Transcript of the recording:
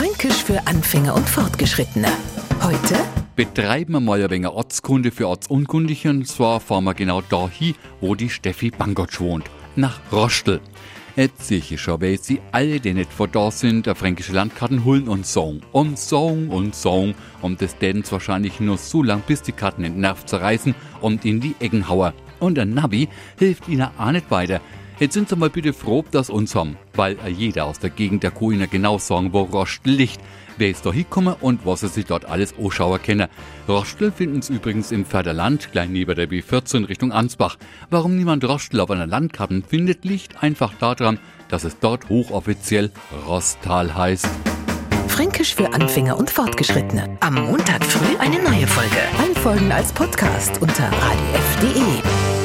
Fränkisch für Anfänger und Fortgeschrittene. Heute betreiben wir mal ein wenig Ortskunde für Ortsunkundige und zwar fahren wir genau dahin, wo die Steffi Bangotsch wohnt, nach Rostel. Jetzt ich schon, weil sie alle, die nicht vor da sind, der fränkische Landkarten holen und Song und Song und Song und das denn wahrscheinlich nur so lang, bis die Karten den Nerv zerreißen und in die Ecken hauen. Und der Navi hilft ihnen auch nicht weiter. Jetzt sind Sie mal bitte froh, dass uns haben, weil jeder aus der Gegend der Kuh genau sagen, wo Rostel liegt, wer ist da hingekommen und was er sich dort alles anschauen können. Rostel finden Sie übrigens im Förderland, gleich neben der B14 Richtung Ansbach. Warum niemand Rostel auf einer Landkarte findet, liegt einfach daran, dass es dort hochoffiziell Rostal heißt. Fränkisch für Anfänger und Fortgeschrittene. Am Montag früh eine neue Folge. Alle Folgen als Podcast unter radiof.de.